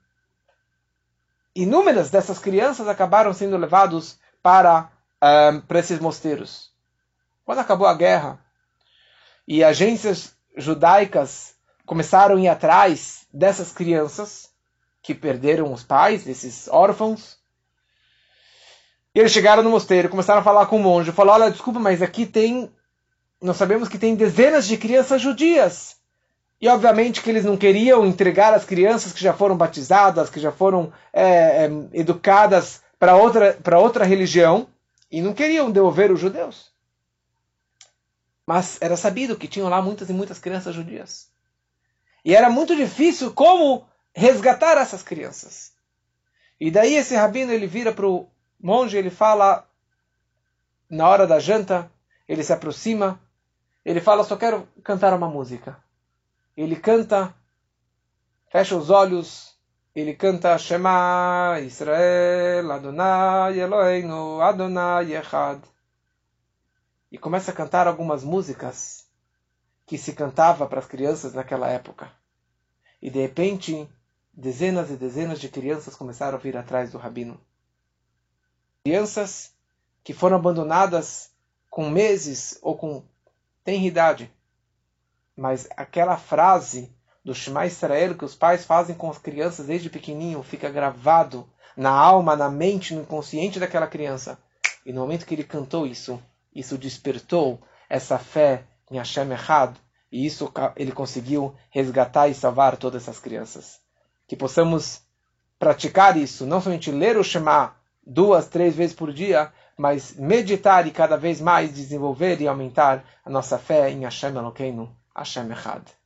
inúmeras dessas crianças acabaram sendo levados para, um, para esses mosteiros. Quando acabou a guerra e agências judaicas começaram a ir atrás dessas crianças que perderam os pais, desses órfãos, e eles chegaram no mosteiro, começaram a falar com o monge, falaram, olha, desculpa, mas aqui tem, nós sabemos que tem dezenas de crianças judias. E obviamente que eles não queriam entregar as crianças que já foram batizadas, que já foram é, é, educadas para outra, outra religião, e não queriam devolver os judeus. Mas era sabido que tinham lá muitas e muitas crianças judias. E era muito difícil como resgatar essas crianças. E daí esse rabino ele vira para o monge, ele fala na hora da janta, ele se aproxima, ele fala: só quero cantar uma música ele canta, fecha os olhos ele canta Shema Israel Adonai Eloheinu Adonai Echad e começa a cantar algumas músicas que se cantava para as crianças naquela época. E de repente, dezenas e dezenas de crianças começaram a vir atrás do rabino. Crianças que foram abandonadas com meses ou com tenridade. Mas aquela frase do Shema Israel que os pais fazem com as crianças desde pequenininho fica gravado na alma, na mente, no inconsciente daquela criança. E no momento que ele cantou isso, isso despertou essa fé em Hashem Echad, e isso ele conseguiu resgatar e salvar todas essas crianças. Que possamos praticar isso, não somente ler o Shema duas, três vezes por dia, mas meditar e cada vez mais desenvolver e aumentar a nossa fé em Hashem Elokeinu, Hashem Echad.